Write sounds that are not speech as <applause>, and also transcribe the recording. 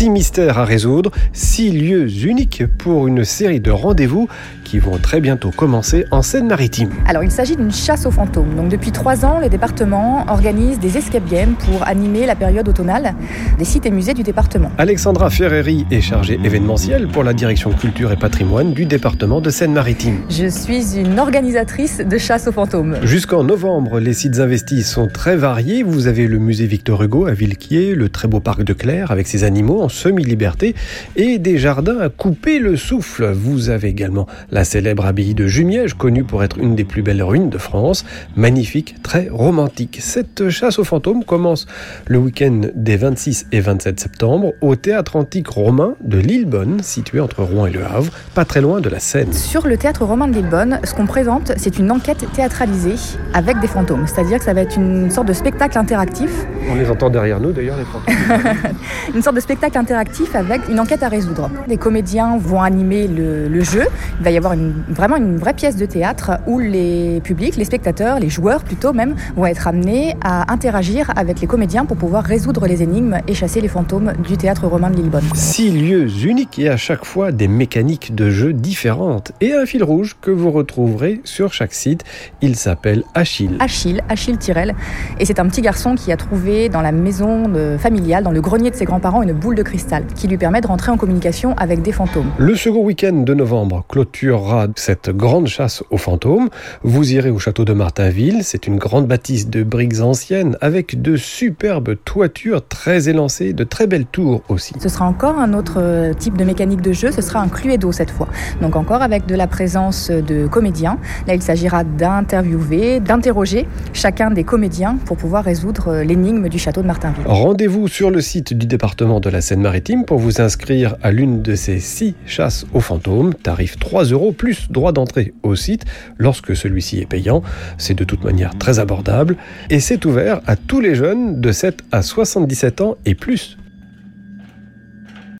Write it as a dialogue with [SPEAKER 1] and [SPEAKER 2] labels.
[SPEAKER 1] Six mystères à résoudre, six lieux uniques pour une série de rendez-vous qui vont très bientôt commencer en Seine-Maritime.
[SPEAKER 2] Alors il s'agit d'une chasse aux fantômes. Donc depuis trois ans, les départements organisent des escape games pour animer la période automnale des sites et musées du département.
[SPEAKER 1] Alexandra Ferreri est chargée événementielle pour la direction culture et patrimoine du département de Seine-Maritime.
[SPEAKER 2] Je suis une organisatrice de chasse aux fantômes.
[SPEAKER 1] Jusqu'en novembre, les sites investis sont très variés. Vous avez le musée Victor Hugo à Villequier, le très beau parc de Claire avec ses animaux en semi-liberté et des jardins à couper le souffle. Vous avez également la célèbre abbaye de Jumièges, connue pour être une des plus belles ruines de France, magnifique, très romantique. Cette chasse aux fantômes commence le week-end des 26 et 27 septembre au théâtre antique romain de Lillebonne, situé entre Rouen et Le Havre, pas très loin de la Seine.
[SPEAKER 2] Sur le théâtre romain de Lillebonne, ce qu'on présente, c'est une enquête théâtralisée avec des fantômes. C'est-à-dire que ça va être une sorte de spectacle interactif.
[SPEAKER 1] On les entend derrière nous d'ailleurs, les fantômes. <laughs>
[SPEAKER 2] une sorte de spectacle interactif avec une enquête à résoudre. Les comédiens vont animer le, le jeu. Il va y avoir vraiment une vraie pièce de théâtre où les publics, les spectateurs, les joueurs plutôt même, vont être amenés à interagir avec les comédiens pour pouvoir résoudre les énigmes et chasser les fantômes du théâtre romain de Lillebonne.
[SPEAKER 1] Six lieux uniques et à chaque fois des mécaniques de jeu différentes et un fil rouge que vous retrouverez sur chaque site. Il s'appelle Achille.
[SPEAKER 2] Achille, Achille Tyrell. Et c'est un petit garçon qui a trouvé dans la maison familiale, dans le grenier de ses grands-parents, une boule de cristal qui lui permet de rentrer en communication avec des fantômes.
[SPEAKER 1] Le second week-end de novembre clôture cette grande chasse aux fantômes. Vous irez au château de Martinville. C'est une grande bâtisse de briques anciennes avec de superbes toitures très élancées, de très belles tours aussi.
[SPEAKER 2] Ce sera encore un autre euh, type de mécanique de jeu. Ce sera un cluedo cette fois. Donc encore avec de la présence de comédiens. Là, il s'agira d'interviewer, d'interroger chacun des comédiens pour pouvoir résoudre euh, l'énigme du château de Martinville.
[SPEAKER 1] Rendez-vous sur le site du département de la Seine-Maritime pour vous inscrire à l'une de ces six chasses aux fantômes. Tarif 3 euros plus droit d'entrée au site lorsque celui-ci est payant. C'est de toute manière très abordable et c'est ouvert à tous les jeunes de 7 à 77 ans et plus.